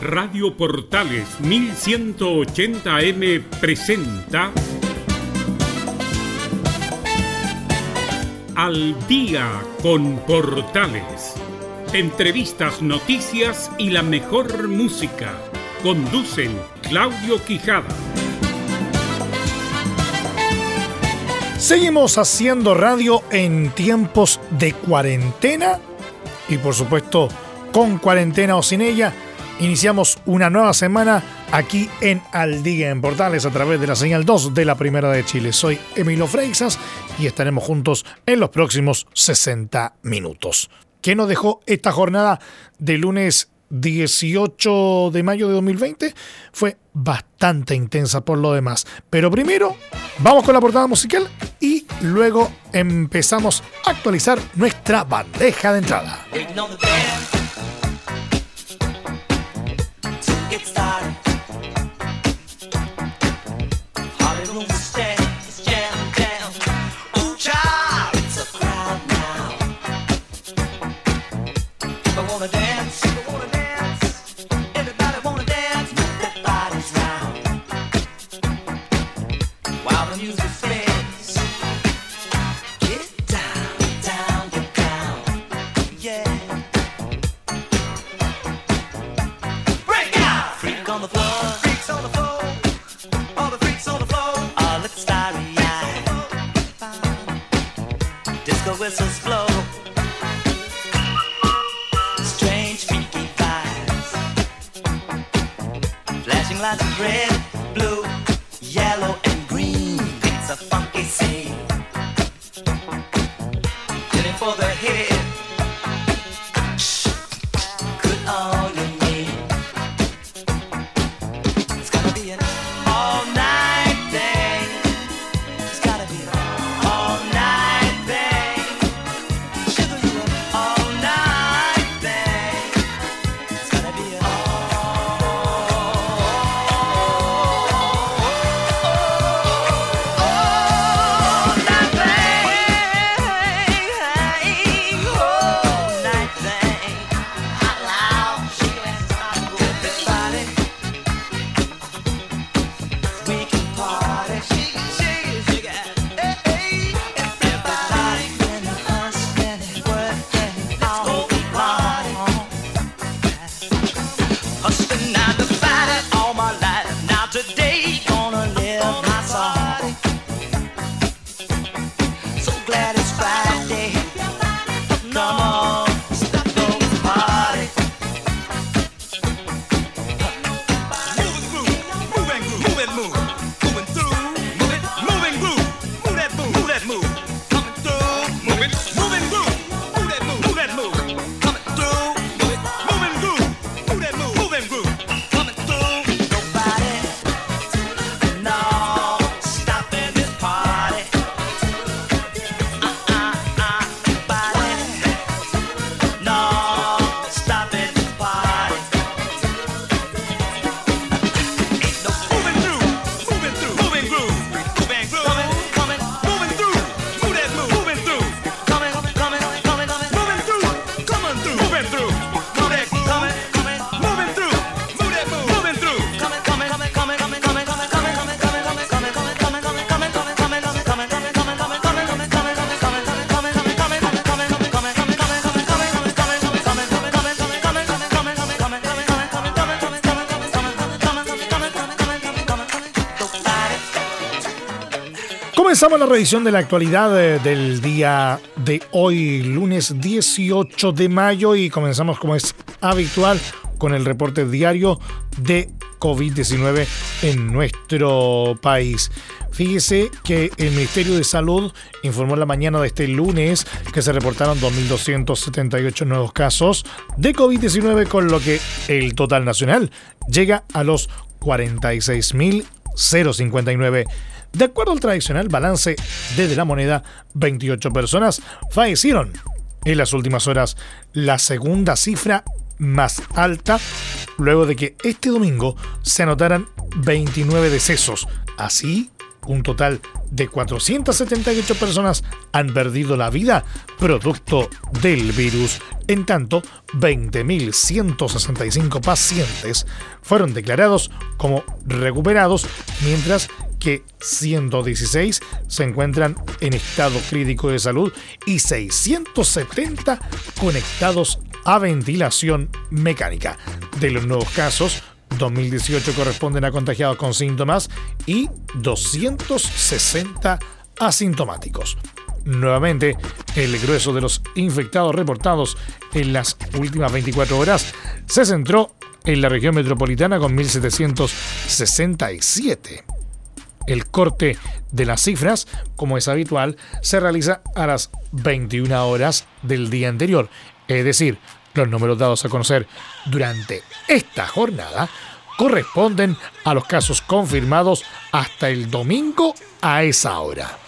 Radio Portales 1180M presenta Al día con Portales. Entrevistas, noticias y la mejor música. Conducen Claudio Quijada. Seguimos haciendo radio en tiempos de cuarentena y por supuesto con cuarentena o sin ella Iniciamos una nueva semana aquí en Aldiga en Portales a través de la señal 2 de la Primera de Chile. Soy Emilio Freixas y estaremos juntos en los próximos 60 minutos. ¿Qué nos dejó esta jornada de lunes 18 de mayo de 2020? Fue bastante intensa por lo demás. Pero primero vamos con la portada musical y luego empezamos a actualizar nuestra bandeja de entrada. it's time. like red, blue. Comenzamos la revisión de la actualidad eh, del día de hoy, lunes 18 de mayo, y comenzamos como es habitual con el reporte diario de COVID-19 en nuestro país. Fíjese que el Ministerio de Salud informó la mañana de este lunes que se reportaron 2.278 nuevos casos de COVID-19, con lo que el total nacional llega a los 46.059 de acuerdo al tradicional balance desde la moneda, 28 personas fallecieron en las últimas horas, la segunda cifra más alta luego de que este domingo se anotaran 29 decesos. Así Un total de 478 personas han perdido la vida producto del virus. En tanto, 20.165 pacientes fueron declarados como recuperados, mientras que 116 se encuentran en estado crítico de salud y 670 conectados a ventilación mecánica. De los nuevos casos, 2018 corresponden a contagiados con síntomas y 260 asintomáticos. Nuevamente, el grueso de los infectados reportados en las últimas 24 horas se centró en la región metropolitana con 1767. El corte de las cifras, como es habitual, se realiza a las 21 horas del día anterior, es decir, los números dados a conocer durante esta jornada corresponden a los casos confirmados hasta el domingo a esa hora.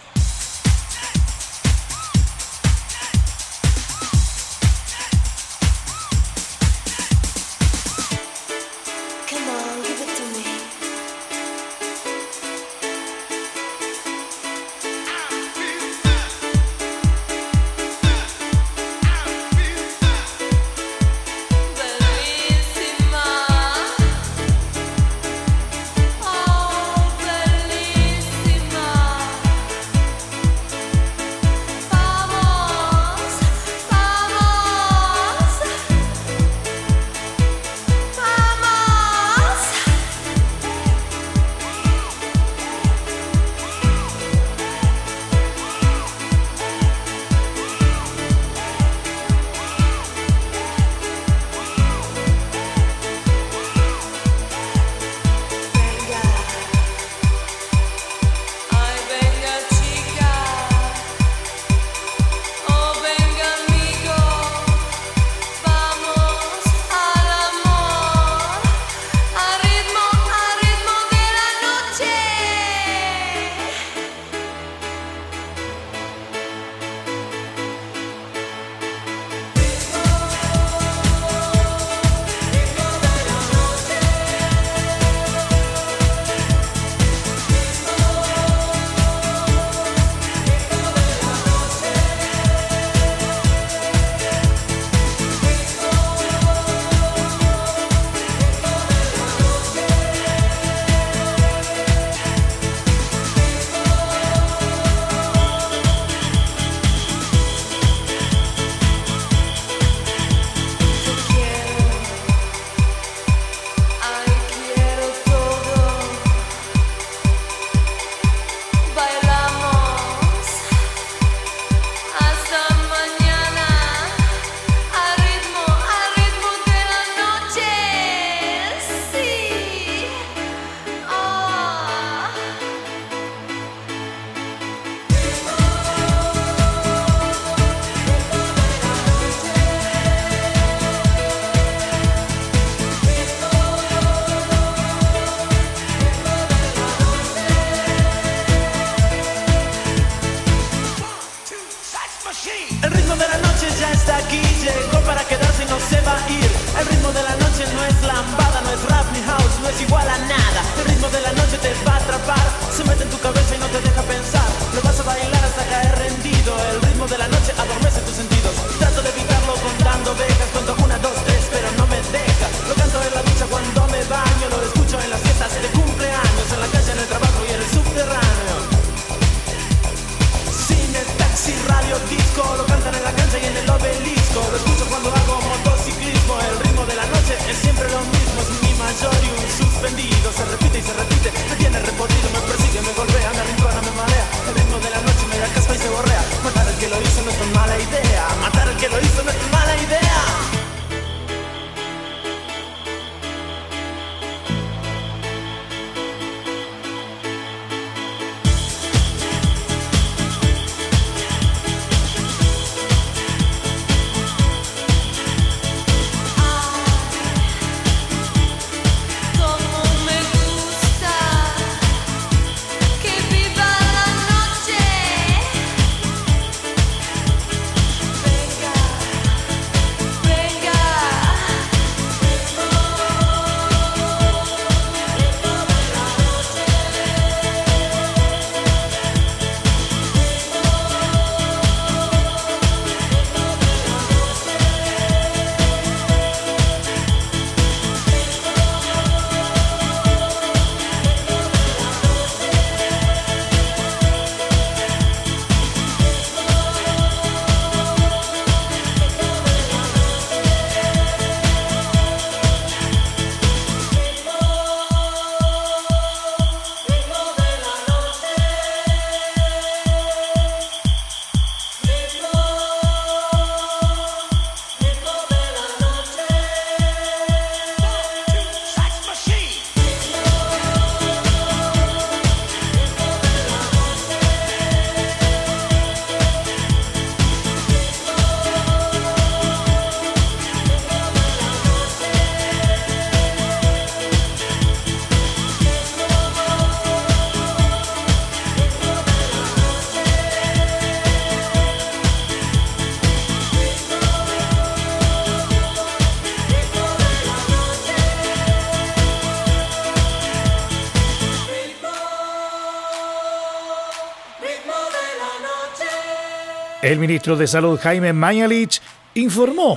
Ministro de Salud Jaime Mañalich informó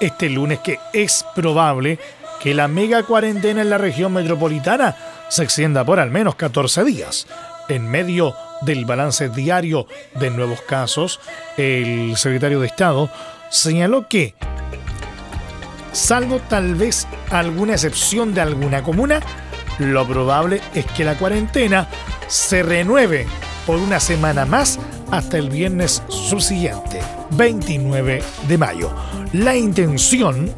este lunes que es probable que la mega cuarentena en la región metropolitana se extienda por al menos 14 días. En medio del balance diario de nuevos casos, el secretario de Estado señaló que, salvo tal vez alguna excepción de alguna comuna, lo probable es que la cuarentena se renueve por una semana más hasta el viernes subsiguiente, 29 de mayo. La intención,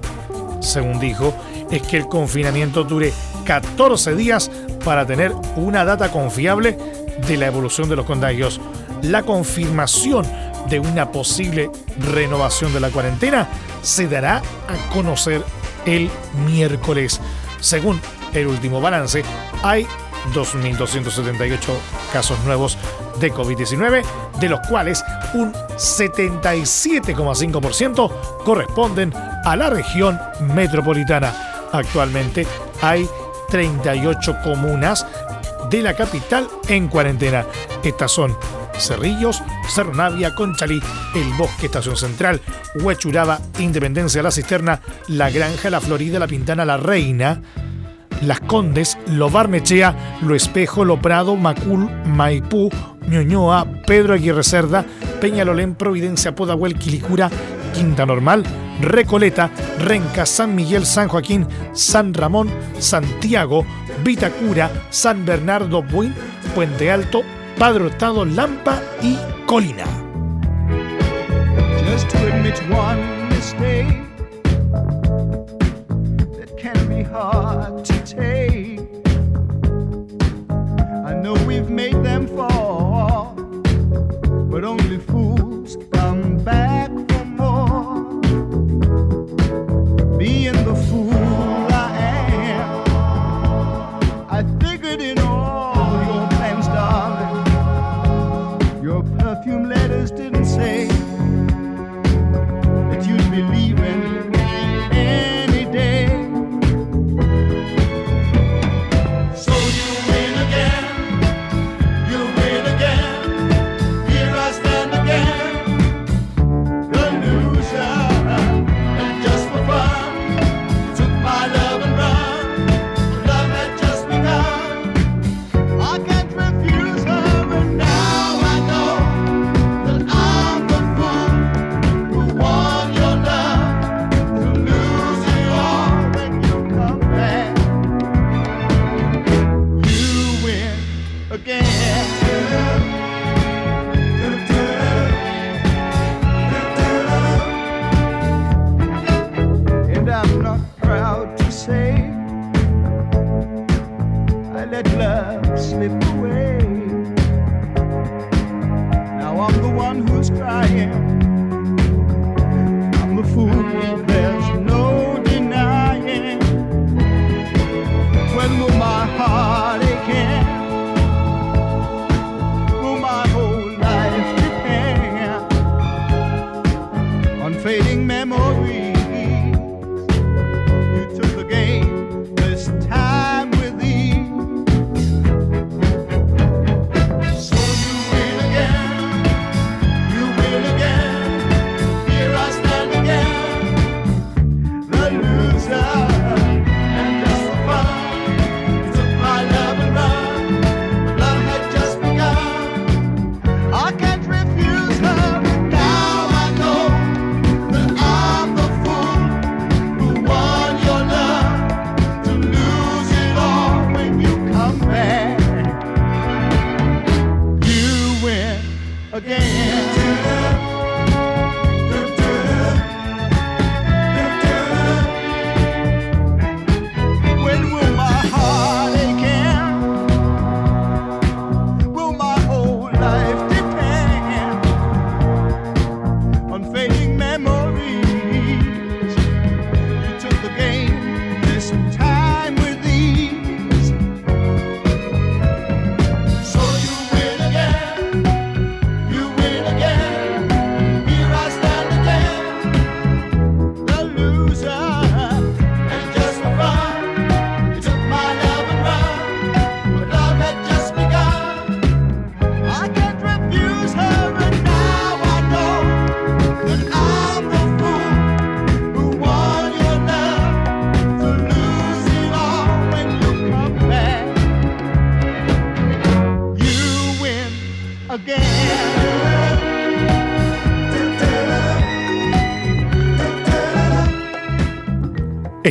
según dijo, es que el confinamiento dure 14 días para tener una data confiable de la evolución de los contagios. La confirmación de una posible renovación de la cuarentena se dará a conocer el miércoles. Según el último balance, hay 2.278 casos nuevos de COVID-19, de los cuales un 77,5% corresponden a la región metropolitana. Actualmente hay 38 comunas de la capital en cuarentena. Estas son Cerrillos, Cerro Navia, Conchalí, El Bosque, Estación Central, Huechuraba, Independencia, La Cisterna, La Granja, La Florida, La Pintana, La Reina, Las Condes, Lo Barmechea, Lo Espejo, Lo Prado, Macul, Maipú, Ñoñoa, Pedro Aguirre Cerda, Peñalolén, Providencia, Podahuel, Quilicura, Quinta Normal, Recoleta, Renca, San Miguel, San Joaquín, San Ramón, Santiago, Vitacura, San Bernardo, Buin, Puente Alto, Padre Hurtado, Lampa y Colina. Just to admit one mistake that can be hard to take. I know we've made but only fools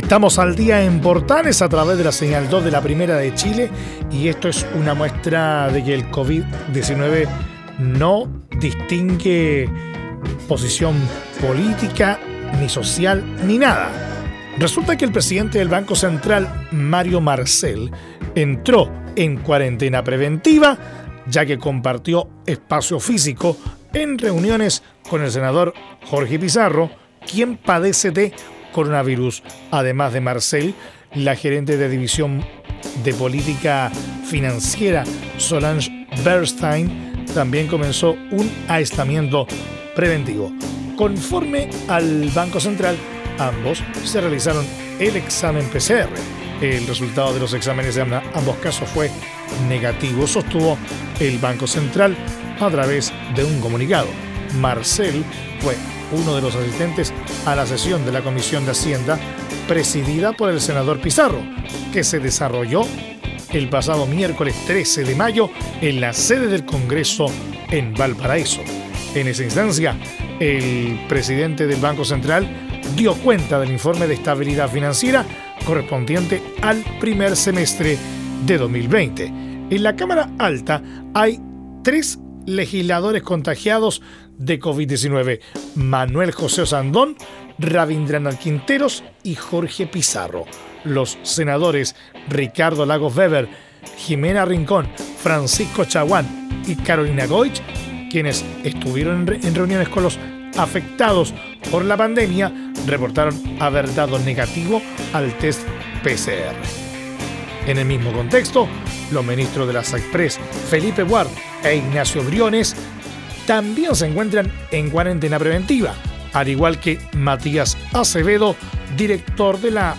Estamos al día en Portales a través de la señal 2 de la Primera de Chile y esto es una muestra de que el COVID-19 no distingue posición política, ni social, ni nada. Resulta que el presidente del Banco Central, Mario Marcel, entró en cuarentena preventiva ya que compartió espacio físico en reuniones con el senador Jorge Pizarro, quien padece de coronavirus. Además de Marcel, la gerente de división de política financiera Solange Bernstein también comenzó un aislamiento preventivo. Conforme al Banco Central, ambos se realizaron el examen PCR. El resultado de los exámenes de ambos casos fue negativo, sostuvo el Banco Central a través de un comunicado. Marcel fue uno de los asistentes a la sesión de la Comisión de Hacienda presidida por el senador Pizarro, que se desarrolló el pasado miércoles 13 de mayo en la sede del Congreso en Valparaíso. En esa instancia, el presidente del Banco Central dio cuenta del informe de estabilidad financiera correspondiente al primer semestre de 2020. En la Cámara Alta hay tres legisladores contagiados de COVID-19, Manuel José Osandón, Rabindranath Quinteros y Jorge Pizarro. Los senadores Ricardo Lagos Weber, Jimena Rincón, Francisco Chaguán y Carolina Goich, quienes estuvieron en reuniones con los afectados por la pandemia, reportaron haber dado negativo al test PCR. En el mismo contexto, los ministros de la SACPRES, Felipe Ward e Ignacio Briones, también se encuentran en cuarentena preventiva, al igual que Matías Acevedo, director de la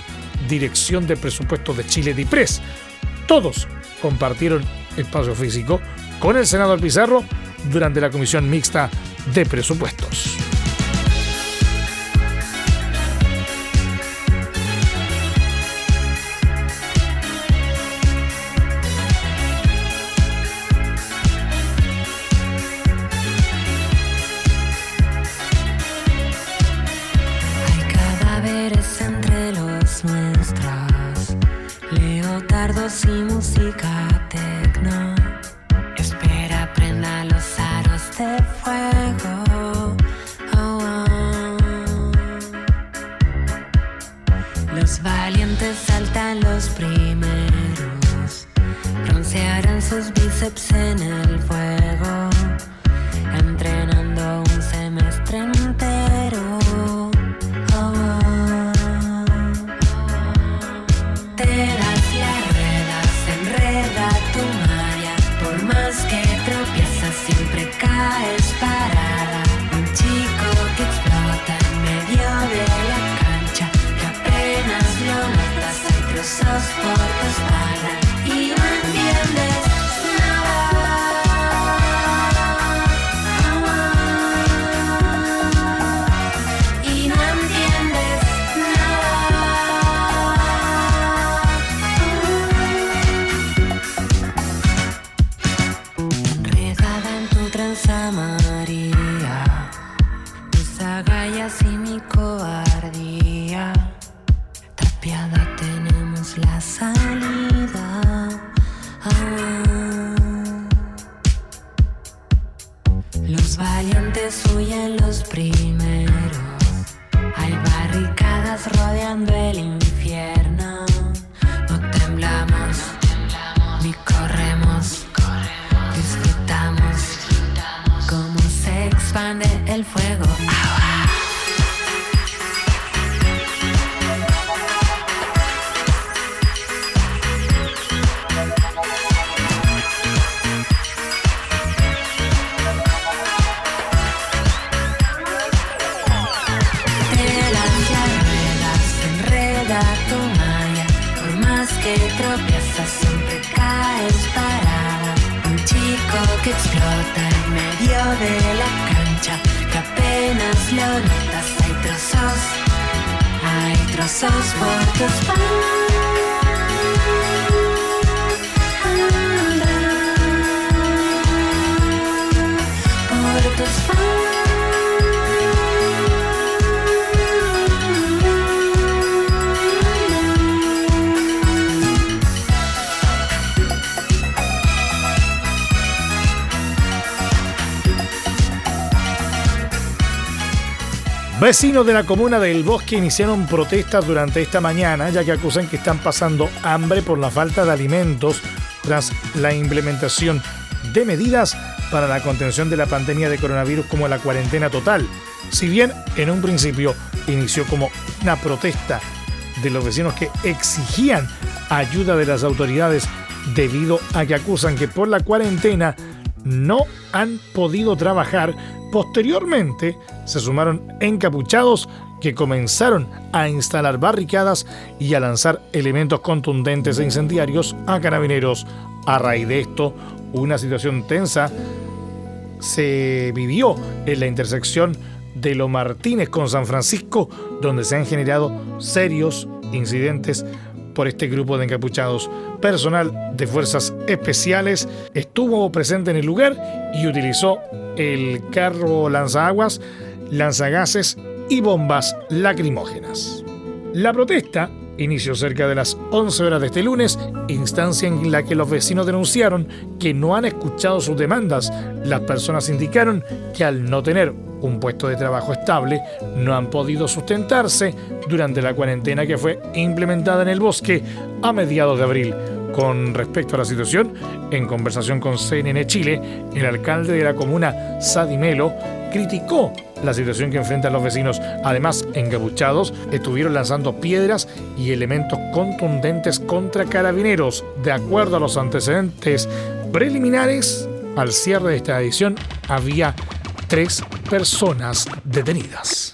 Dirección de Presupuestos de Chile DIPRES. Todos compartieron espacio físico con el senador Pizarro durante la Comisión Mixta de Presupuestos. esos bíceps en el que explota en medio de la cancha, que apenas lo notas. Hay trozos, hay trozos por tus manos. Por tus manos. Vecinos de la comuna del Bosque iniciaron protestas durante esta mañana ya que acusan que están pasando hambre por la falta de alimentos tras la implementación de medidas para la contención de la pandemia de coronavirus como la cuarentena total. Si bien en un principio inició como una protesta de los vecinos que exigían ayuda de las autoridades debido a que acusan que por la cuarentena no han podido trabajar, posteriormente se sumaron encapuchados que comenzaron a instalar barricadas y a lanzar elementos contundentes e incendiarios a carabineros. A raíz de esto, una situación tensa se vivió en la intersección de Lo Martínez con San Francisco, donde se han generado serios incidentes por este grupo de encapuchados. Personal de fuerzas especiales estuvo presente en el lugar y utilizó el carro lanzaguas, lanzagases y bombas lacrimógenas. La protesta inició cerca de las 11 horas de este lunes, instancia en la que los vecinos denunciaron que no han escuchado sus demandas. Las personas indicaron que al no tener un puesto de trabajo estable, no han podido sustentarse durante la cuarentena que fue implementada en el bosque a mediados de abril. Con respecto a la situación, en conversación con CNN Chile, el alcalde de la comuna, Sadimelo, criticó la situación que enfrentan los vecinos. Además, encapuchados estuvieron lanzando piedras y elementos contundentes contra carabineros. De acuerdo a los antecedentes preliminares, al cierre de esta edición había tres personas detenidas.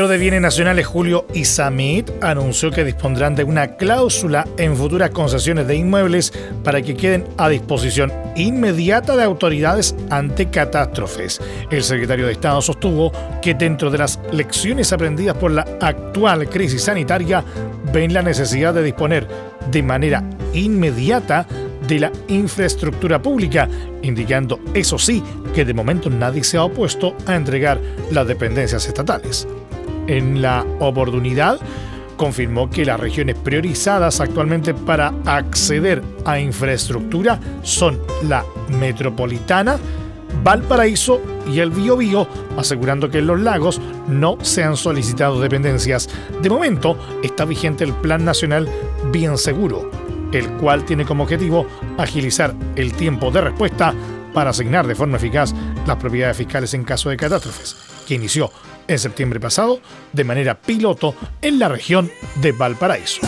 Ministro de Bienes Nacionales, Julio Isamit, anunció que dispondrán de una cláusula en futuras concesiones de inmuebles para que queden a disposición inmediata de autoridades ante catástrofes. El secretario de Estado sostuvo que dentro de las lecciones aprendidas por la actual crisis sanitaria, ven la necesidad de disponer de manera inmediata de la infraestructura pública, indicando, eso sí, que de momento nadie se ha opuesto a entregar las dependencias estatales. En la oportunidad, confirmó que las regiones priorizadas actualmente para acceder a infraestructura son la metropolitana, Valparaíso y el Biobío, asegurando que en los lagos no se han solicitado dependencias. De momento está vigente el Plan Nacional Bien Seguro, el cual tiene como objetivo agilizar el tiempo de respuesta para asignar de forma eficaz las propiedades fiscales en caso de catástrofes, que inició en septiembre pasado de manera piloto en la región de Valparaíso.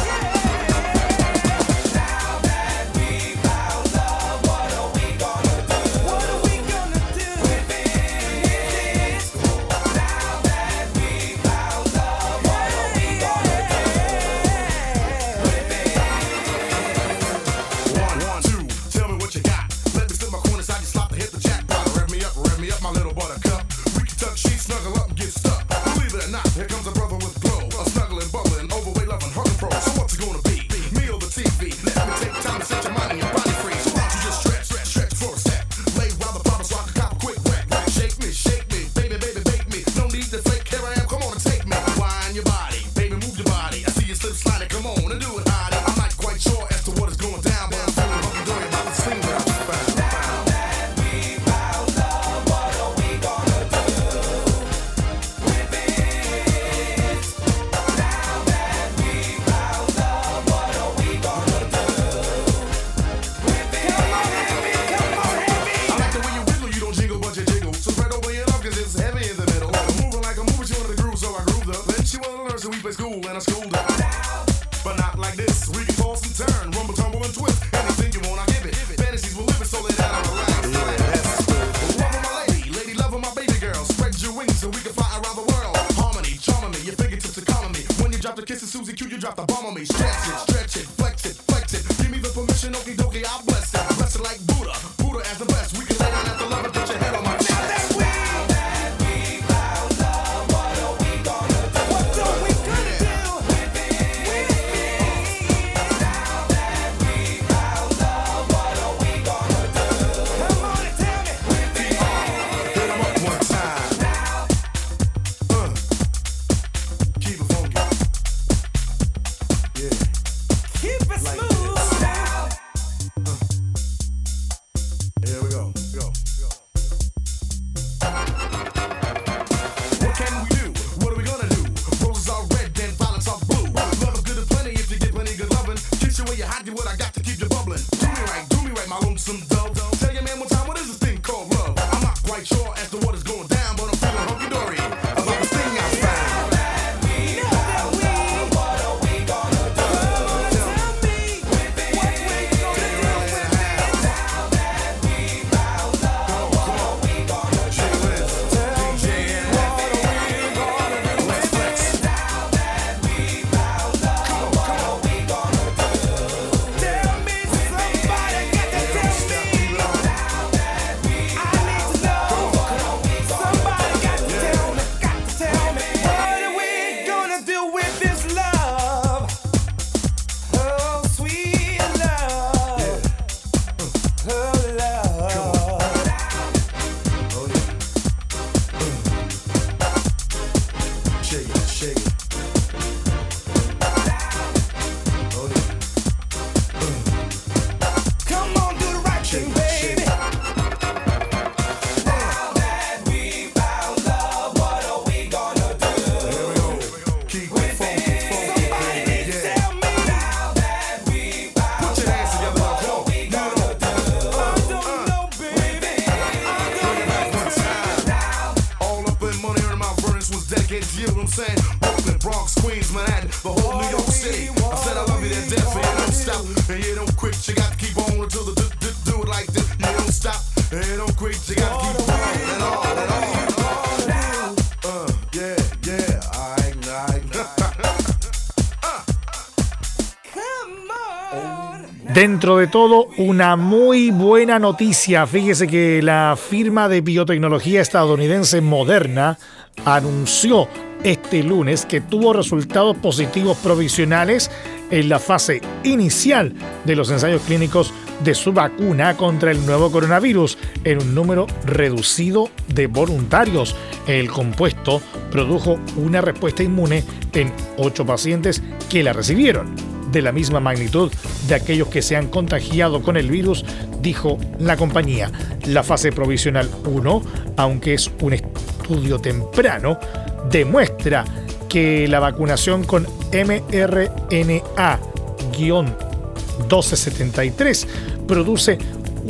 Dentro de todo, una muy buena noticia. Fíjese que la firma de biotecnología estadounidense Moderna anunció este lunes que tuvo resultados positivos provisionales en la fase inicial de los ensayos clínicos de su vacuna contra el nuevo coronavirus en un número reducido de voluntarios. El compuesto produjo una respuesta inmune en ocho pacientes que la recibieron de la misma magnitud de aquellos que se han contagiado con el virus, dijo la compañía. La fase provisional 1, aunque es un estudio temprano, demuestra que la vacunación con mRNA-1273 produce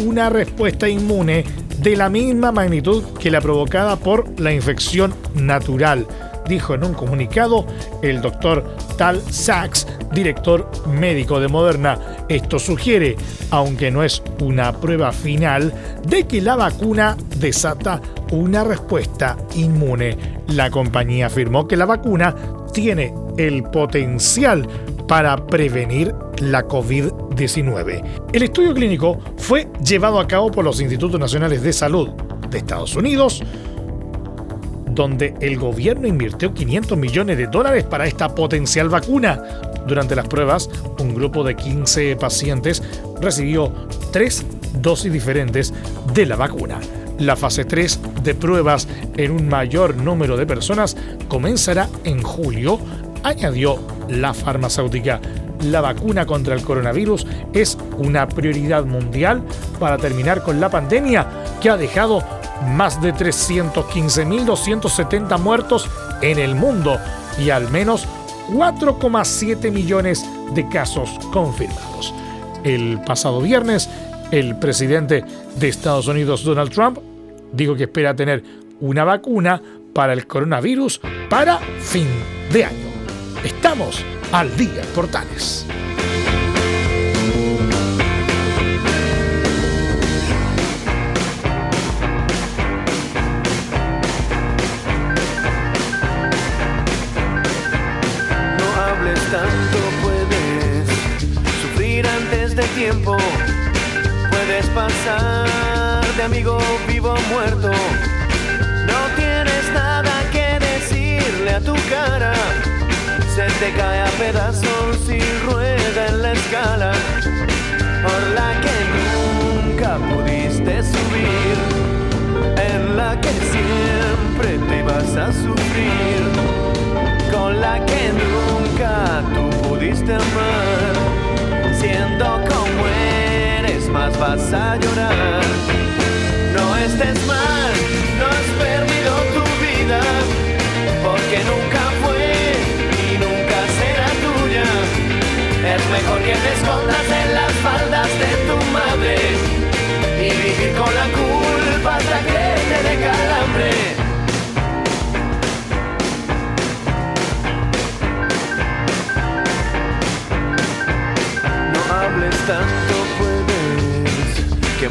una respuesta inmune de la misma magnitud que la provocada por la infección natural dijo en un comunicado el doctor Tal Sachs, director médico de Moderna. Esto sugiere, aunque no es una prueba final, de que la vacuna desata una respuesta inmune. La compañía afirmó que la vacuna tiene el potencial para prevenir la COVID-19. El estudio clínico fue llevado a cabo por los Institutos Nacionales de Salud de Estados Unidos, donde el gobierno invirtió 500 millones de dólares para esta potencial vacuna. Durante las pruebas, un grupo de 15 pacientes recibió tres dosis diferentes de la vacuna. La fase 3 de pruebas en un mayor número de personas comenzará en julio, añadió la farmacéutica. La vacuna contra el coronavirus es una prioridad mundial para terminar con la pandemia que ha dejado más de 315.270 muertos en el mundo y al menos 4,7 millones de casos confirmados. El pasado viernes, el presidente de Estados Unidos, Donald Trump, dijo que espera tener una vacuna para el coronavirus para fin de año. Estamos al día, Portales. Amigo vivo muerto. No tienes nada que decirle a tu cara. Se te cae a pedazos y rueda en la escala por la que nunca pudiste subir, en la que siempre te vas a sufrir, con la que nunca tú pudiste amar, siendo como eres más vas a llorar.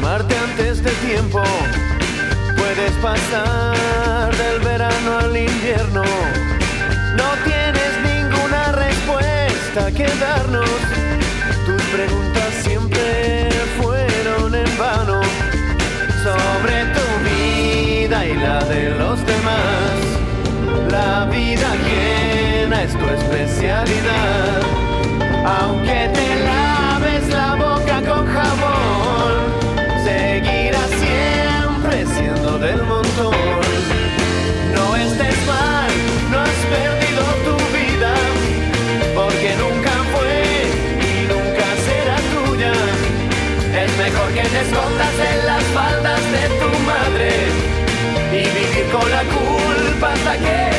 Quemarte antes de tiempo. Puedes pasar del verano al invierno. No tienes ninguna respuesta que darnos. Tus preguntas siempre fueron en vano sobre tu vida y la de los demás. La vida ajena es tu especialidad. Aunque te No estés mal, no has perdido tu vida, porque nunca fue y nunca será tuya. Es mejor que te escondas en las faldas de tu madre y vivir con la culpa hasta que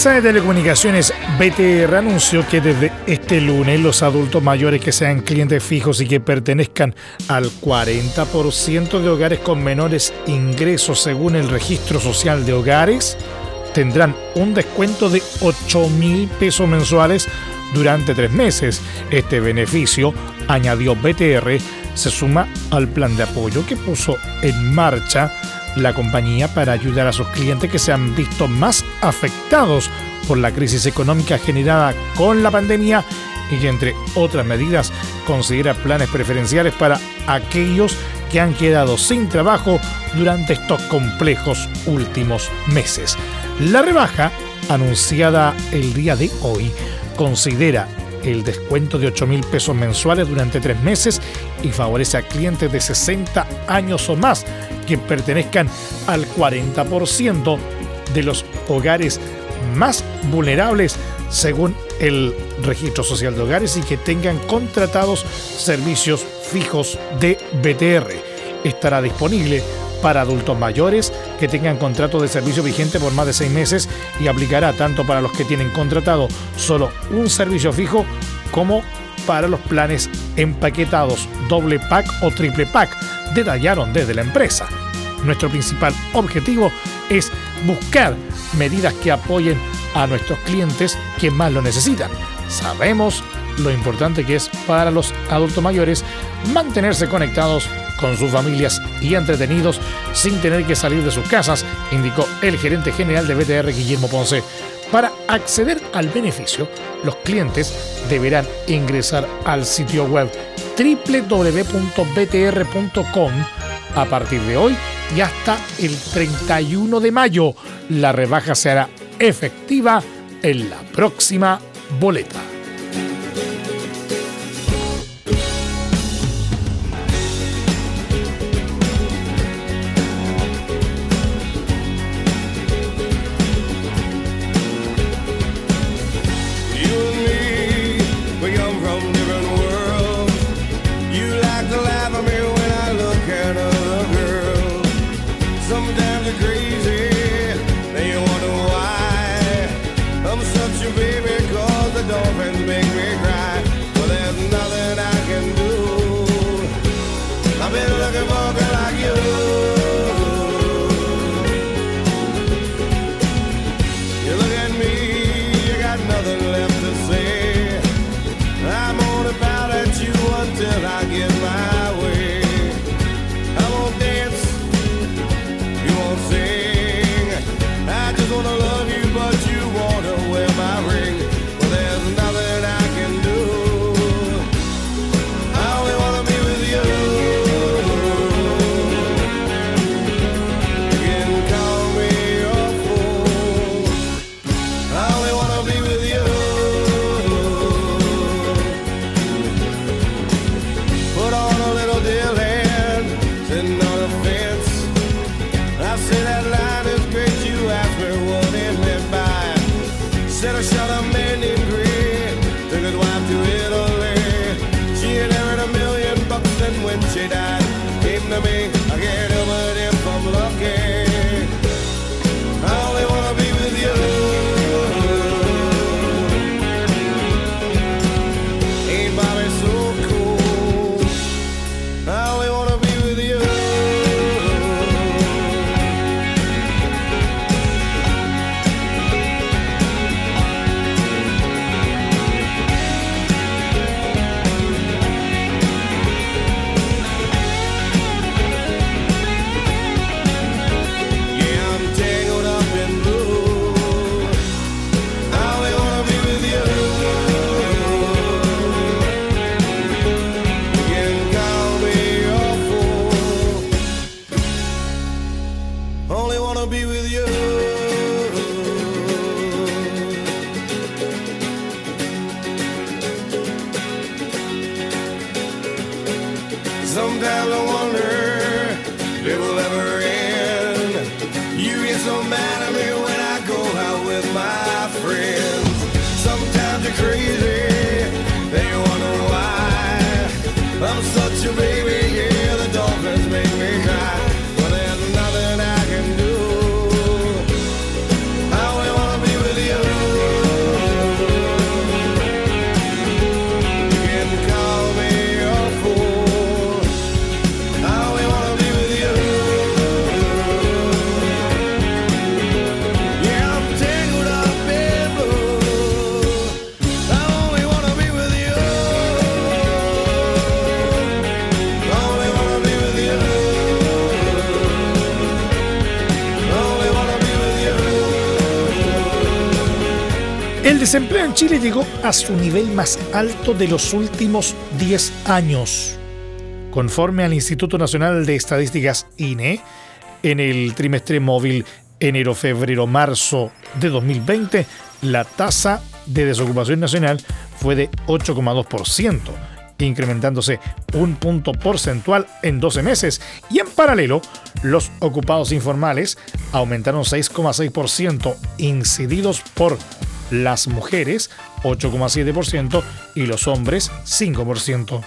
empresa de telecomunicaciones BTR anunció que desde este lunes los adultos mayores que sean clientes fijos y que pertenezcan al 40% de hogares con menores ingresos según el registro social de hogares tendrán un descuento de 8 mil pesos mensuales durante tres meses. Este beneficio, añadió BTR, se suma al plan de apoyo que puso en marcha la compañía para ayudar a sus clientes que se han visto más afectados por la crisis económica generada con la pandemia y que entre otras medidas considera planes preferenciales para aquellos que han quedado sin trabajo durante estos complejos últimos meses. La rebaja, anunciada el día de hoy, considera el descuento de 8 mil pesos mensuales durante tres meses y favorece a clientes de 60 años o más que pertenezcan al 40% de los hogares más vulnerables según el registro social de hogares y que tengan contratados servicios fijos de BTR. Estará disponible para adultos mayores que tengan contrato de servicio vigente por más de seis meses y aplicará tanto para los que tienen contratado solo un servicio fijo como para los planes empaquetados doble pack o triple pack, detallaron desde la empresa. Nuestro principal objetivo es buscar medidas que apoyen a nuestros clientes que más lo necesitan. Sabemos lo importante que es para los adultos mayores mantenerse conectados con sus familias y entretenidos sin tener que salir de sus casas, indicó el gerente general de BTR Guillermo Ponce. Para acceder al beneficio, los clientes deberán ingresar al sitio web www.btr.com a partir de hoy y hasta el 31 de mayo. La rebaja se hará efectiva en la próxima boleta. Desempleo en Chile llegó a su nivel más alto de los últimos 10 años. Conforme al Instituto Nacional de Estadísticas INE, en el trimestre móvil enero-febrero-marzo de 2020, la tasa de desocupación nacional fue de 8,2%, incrementándose un punto porcentual en 12 meses, y en paralelo, los ocupados informales aumentaron 6,6%, incididos por las mujeres 8,7% y los hombres 5%.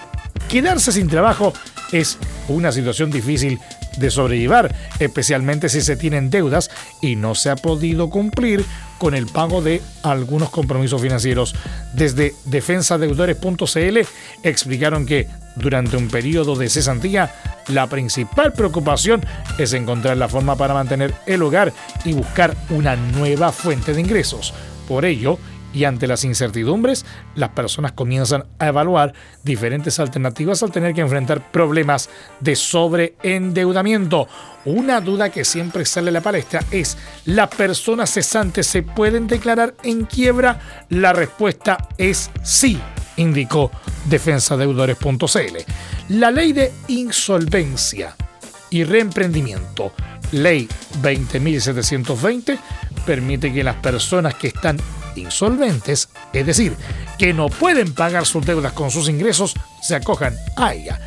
Quedarse sin trabajo es una situación difícil de sobrellevar, especialmente si se tienen deudas y no se ha podido cumplir con el pago de algunos compromisos financieros. Desde defensadeudores.cl explicaron que durante un periodo de cesantía, la principal preocupación es encontrar la forma para mantener el hogar y buscar una nueva fuente de ingresos. Por ello, y ante las incertidumbres, las personas comienzan a evaluar diferentes alternativas al tener que enfrentar problemas de sobreendeudamiento. Una duda que siempre sale a la palestra es, ¿las personas cesantes se pueden declarar en quiebra? La respuesta es sí, indicó defensadeudores.cl. La ley de insolvencia y reemprendimiento, ley 20.720, permite que las personas que están insolventes, es decir, que no pueden pagar sus deudas con sus ingresos, se acojan a ella.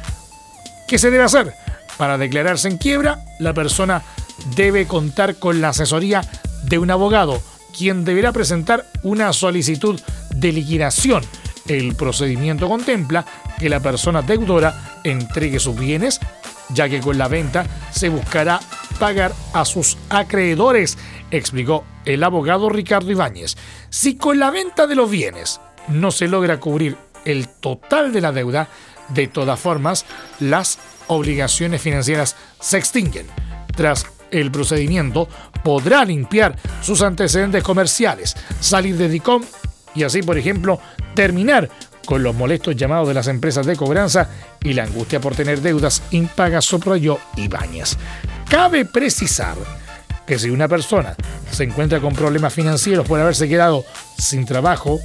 ¿Qué se debe hacer? Para declararse en quiebra, la persona debe contar con la asesoría de un abogado, quien deberá presentar una solicitud de liquidación. El procedimiento contempla que la persona deudora entregue sus bienes, ya que con la venta se buscará pagar a sus acreedores, explicó el abogado Ricardo Ibáñez. Si con la venta de los bienes no se logra cubrir el total de la deuda, de todas formas, las obligaciones financieras se extinguen. Tras el procedimiento, podrá limpiar sus antecedentes comerciales, salir de DICOM y así, por ejemplo, terminar con los molestos llamados de las empresas de cobranza y la angustia por tener deudas impagas, subrayó Ibáñez. Cabe precisar que si una persona se encuentra con problemas financieros por haberse quedado sin trabajo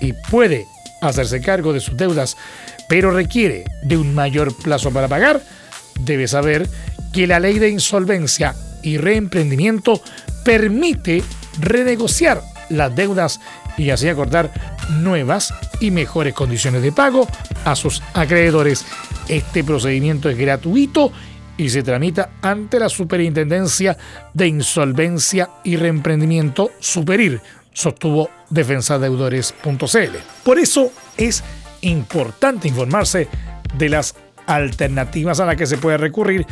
y puede hacerse cargo de sus deudas, pero requiere de un mayor plazo para pagar, debe saber que la ley de insolvencia y reemprendimiento permite renegociar las deudas y así acordar nuevas y mejores condiciones de pago a sus acreedores. Este procedimiento es gratuito se tramita ante la Superintendencia de Insolvencia y Reemprendimiento Superir, sostuvo defensadeudores.cl. Por eso es importante informarse de las alternativas a las que se puede recurrir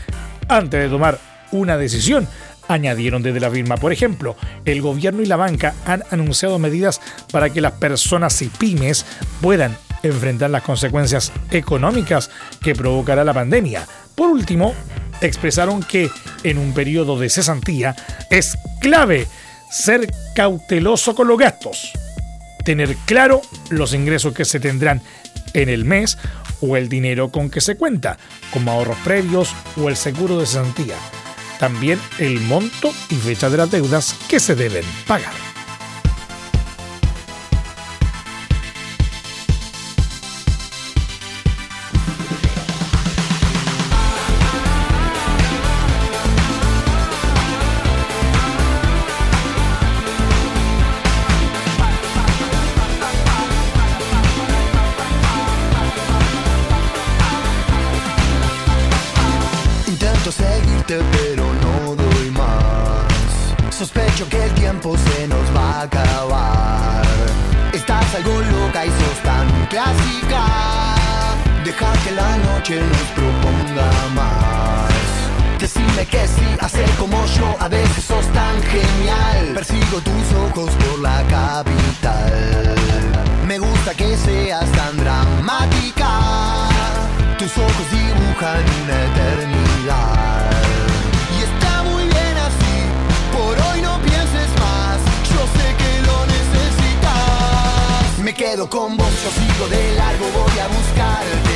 antes de tomar una decisión. Añadieron desde la firma, por ejemplo, el gobierno y la banca han anunciado medidas para que las personas y pymes puedan enfrentar las consecuencias económicas que provocará la pandemia. Por último, expresaron que en un periodo de cesantía es clave ser cauteloso con los gastos, tener claro los ingresos que se tendrán en el mes o el dinero con que se cuenta, como ahorros previos o el seguro de cesantía. También el monto y fecha de las deudas que se deben pagar. Deja que la noche nos proponga más. Decime que sí, hacer como yo, a veces sos tan genial. Persigo tus ojos por la capital. Me gusta que seas tan dramática. Tus ojos dibujan una eternidad. Y está muy bien así, por hoy no pienses más. Yo sé que lo necesitas. Me quedo con vos, yo sigo de largo, voy a buscarte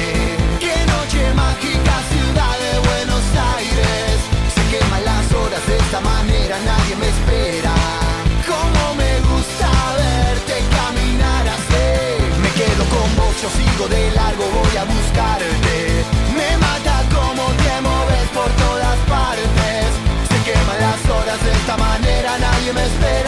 mágica ciudad de Buenos Aires. Se queman las horas de esta manera, nadie me espera. Como me gusta verte caminar así. Me quedo con vos, yo sigo de largo, voy a buscarte. Me mata como te moves por todas partes. Se queman las horas de esta manera, nadie me espera.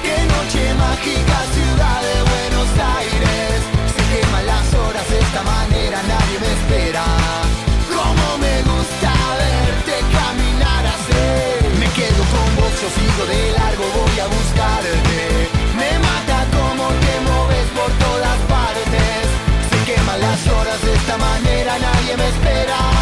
Noche mágica, ciudad de Buenos Aires. Se queman las horas de esta manera, nadie me espera. Como me gusta verte caminar así. Me quedo con vos, yo de largo, voy a buscarte. Me mata como te moves por todas partes. Se queman las horas de esta manera, nadie me espera.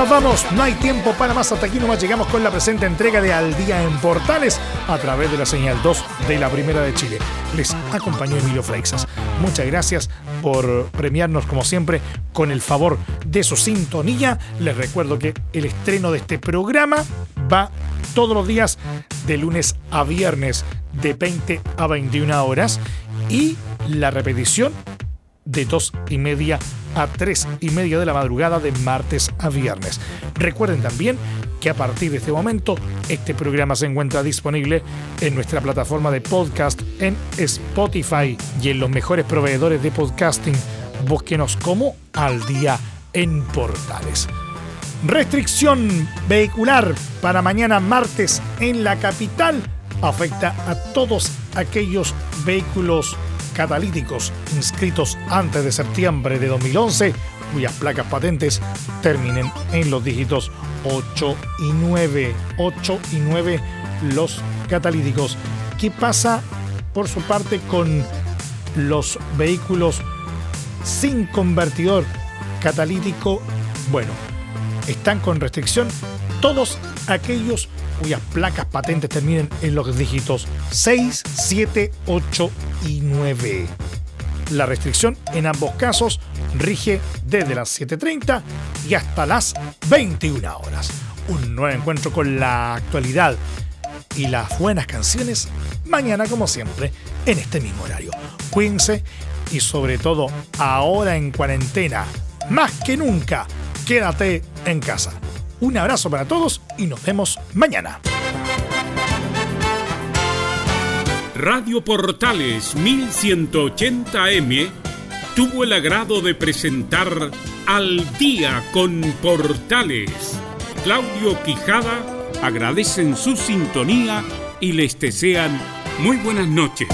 Nos vamos, no hay tiempo para más. Hasta aquí nomás llegamos con la presente entrega de Al Día en Portales a través de la señal 2 de la Primera de Chile. Les acompañó Emilio Freixas. Muchas gracias por premiarnos como siempre con el favor de su sintonía. Les recuerdo que el estreno de este programa va todos los días de lunes a viernes de 20 a 21 horas y la repetición de 2 y media a 3 y media de la madrugada de martes a viernes. Recuerden también que a partir de este momento este programa se encuentra disponible en nuestra plataforma de podcast en Spotify y en los mejores proveedores de podcasting. Búsquenos como al día en portales. Restricción vehicular para mañana martes en la capital afecta a todos aquellos vehículos catalíticos inscritos antes de septiembre de 2011 cuyas placas patentes terminen en los dígitos 8 y 9. 8 y 9 los catalíticos. ¿Qué pasa por su parte con los vehículos sin convertidor catalítico? Bueno, están con restricción todos aquellos cuyas placas patentes terminen en los dígitos 6, 7, 8 y 9. La restricción en ambos casos rige desde las 7.30 y hasta las 21 horas. Un nuevo encuentro con la actualidad y las buenas canciones mañana como siempre en este mismo horario. Cuídense y sobre todo ahora en cuarentena, más que nunca, quédate en casa. Un abrazo para todos y nos vemos mañana. Radio Portales 1180M tuvo el agrado de presentar Al día con Portales. Claudio Quijada agradecen su sintonía y les desean muy buenas noches.